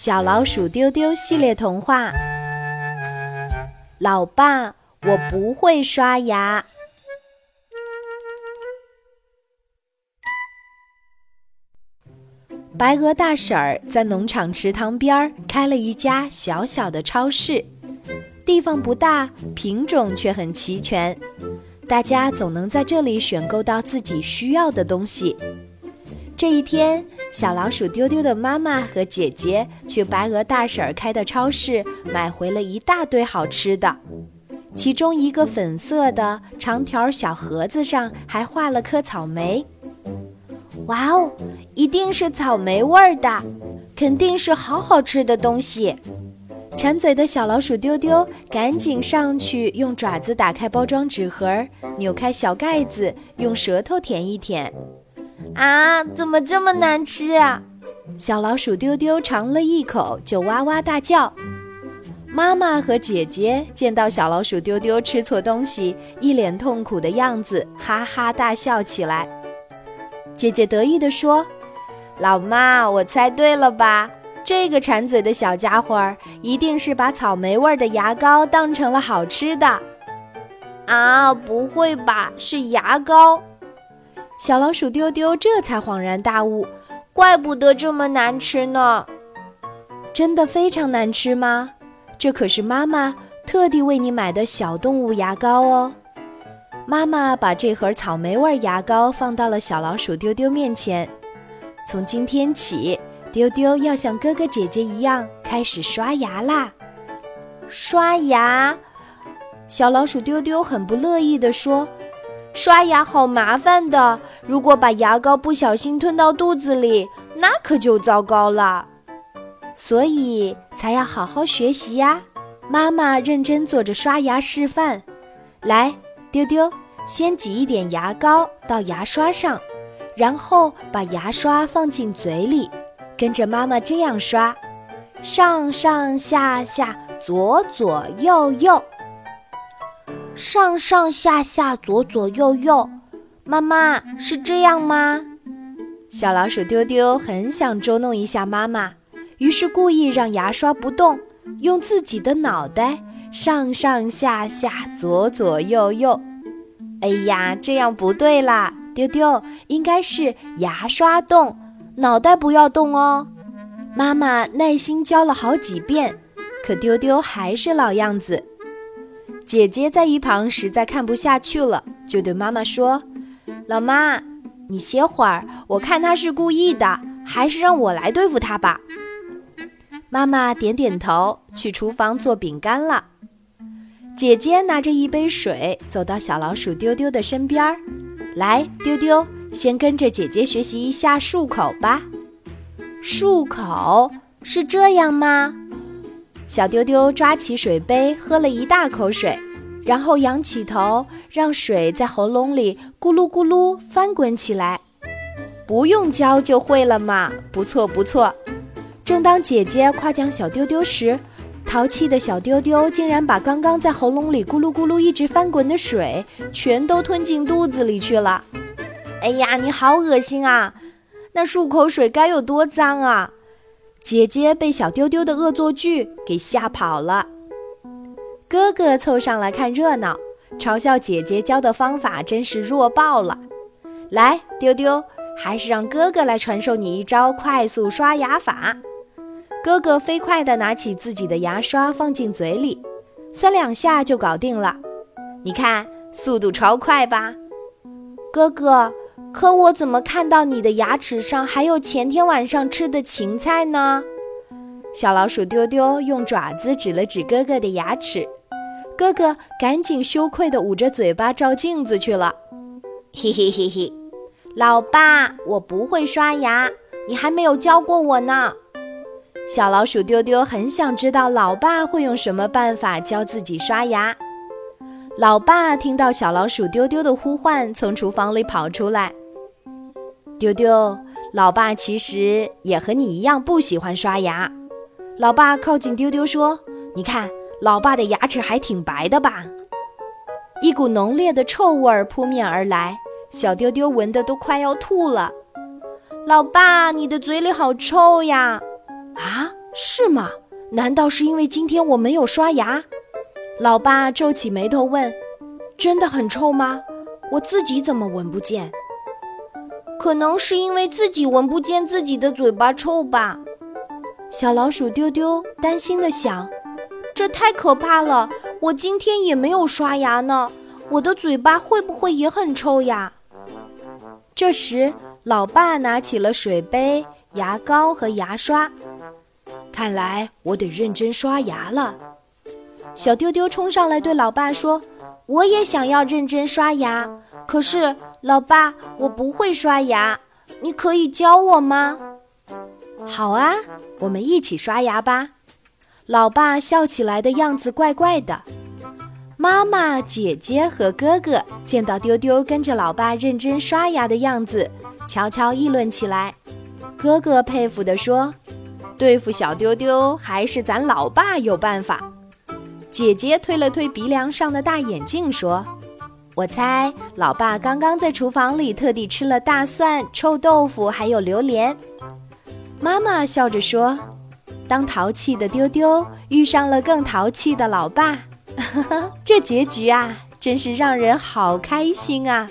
小老鼠丢丢系列童话。老爸，我不会刷牙。白鹅大婶儿在农场池塘边开了一家小小的超市，地方不大，品种却很齐全，大家总能在这里选购到自己需要的东西。这一天，小老鼠丢丢的妈妈和姐姐去白鹅大婶儿开的超市买回了一大堆好吃的，其中一个粉色的长条小盒子上还画了颗草莓。哇哦，一定是草莓味儿的，肯定是好好吃的东西。馋嘴的小老鼠丢丢赶紧上去，用爪子打开包装纸盒，扭开小盖子，用舌头舔一舔。啊，怎么这么难吃啊！小老鼠丢丢尝了一口就哇哇大叫。妈妈和姐姐见到小老鼠丢丢吃错东西，一脸痛苦的样子，哈哈大笑起来。姐姐得意地说：“老妈，我猜对了吧？这个馋嘴的小家伙一定是把草莓味的牙膏当成了好吃的。”啊，不会吧？是牙膏？小老鼠丢丢这才恍然大悟，怪不得这么难吃呢！真的非常难吃吗？这可是妈妈特地为你买的小动物牙膏哦。妈妈把这盒草莓味牙膏放到了小老鼠丢丢面前。从今天起，丢丢要像哥哥姐姐一样开始刷牙啦！刷牙，小老鼠丢丢很不乐意地说。刷牙好麻烦的，如果把牙膏不小心吞到肚子里，那可就糟糕了。所以才要好好学习呀！妈妈认真做着刷牙示范。来，丢丢，先挤一点牙膏到牙刷上，然后把牙刷放进嘴里，跟着妈妈这样刷：上上下下，左左右右。上上下下，左左右右，妈妈是这样吗？小老鼠丢丢很想捉弄一下妈妈，于是故意让牙刷不动，用自己的脑袋上上下下，左左右右。哎呀，这样不对啦！丢丢应该是牙刷动，脑袋不要动哦。妈妈耐心教了好几遍，可丢丢还是老样子。姐姐在一旁实在看不下去了，就对妈妈说：“老妈，你歇会儿，我看他是故意的，还是让我来对付他吧。”妈妈点点头，去厨房做饼干了。姐姐拿着一杯水走到小老鼠丢丢的身边儿，来，丢丢，先跟着姐姐学习一下漱口吧。漱口是这样吗？小丢丢抓起水杯，喝了一大口水，然后仰起头，让水在喉咙里咕噜咕噜翻滚起来。不用教就会了嘛，不错不错。正当姐姐夸奖小丢丢时，淘气的小丢丢竟然把刚刚在喉咙里咕噜咕噜一直翻滚的水全都吞进肚子里去了。哎呀，你好恶心啊！那漱口水该有多脏啊！姐姐被小丢丢的恶作剧给吓跑了，哥哥凑上来看热闹，嘲笑姐姐教的方法真是弱爆了。来，丢丢，还是让哥哥来传授你一招快速刷牙法。哥哥飞快地拿起自己的牙刷放进嘴里，三两下就搞定了。你看，速度超快吧？哥哥。可我怎么看到你的牙齿上还有前天晚上吃的芹菜呢？小老鼠丢丢用爪子指了指哥哥的牙齿，哥哥赶紧羞愧地捂着嘴巴照镜子去了。嘿嘿嘿嘿，老爸，我不会刷牙，你还没有教过我呢。小老鼠丢丢很想知道老爸会用什么办法教自己刷牙。老爸听到小老鼠丢丢的呼唤，从厨房里跑出来。丢丢，老爸其实也和你一样不喜欢刷牙。老爸靠近丢丢说：“你看，老爸的牙齿还挺白的吧？”一股浓烈的臭味儿扑面而来，小丢丢闻得都快要吐了。老爸，你的嘴里好臭呀！啊，是吗？难道是因为今天我没有刷牙？老爸皱起眉头问：“真的很臭吗？我自己怎么闻不见？”可能是因为自己闻不见自己的嘴巴臭吧。小老鼠丢丢担心地想：“这太可怕了！我今天也没有刷牙呢，我的嘴巴会不会也很臭呀？”这时，老爸拿起了水杯、牙膏和牙刷。看来我得认真刷牙了。小丢丢冲上来对老爸说：“我也想要认真刷牙，可是老爸，我不会刷牙，你可以教我吗？”“好啊，我们一起刷牙吧。”老爸笑起来的样子怪怪的。妈妈、姐姐和哥哥见到丢丢跟着老爸认真刷牙的样子，悄悄议论起来。哥哥佩服地说。对付小丢丢，还是咱老爸有办法。姐姐推了推鼻梁上的大眼镜，说：“我猜老爸刚刚在厨房里特地吃了大蒜、臭豆腐，还有榴莲。”妈妈笑着说：“当淘气的丢丢遇上了更淘气的老爸，这结局啊，真是让人好开心啊！”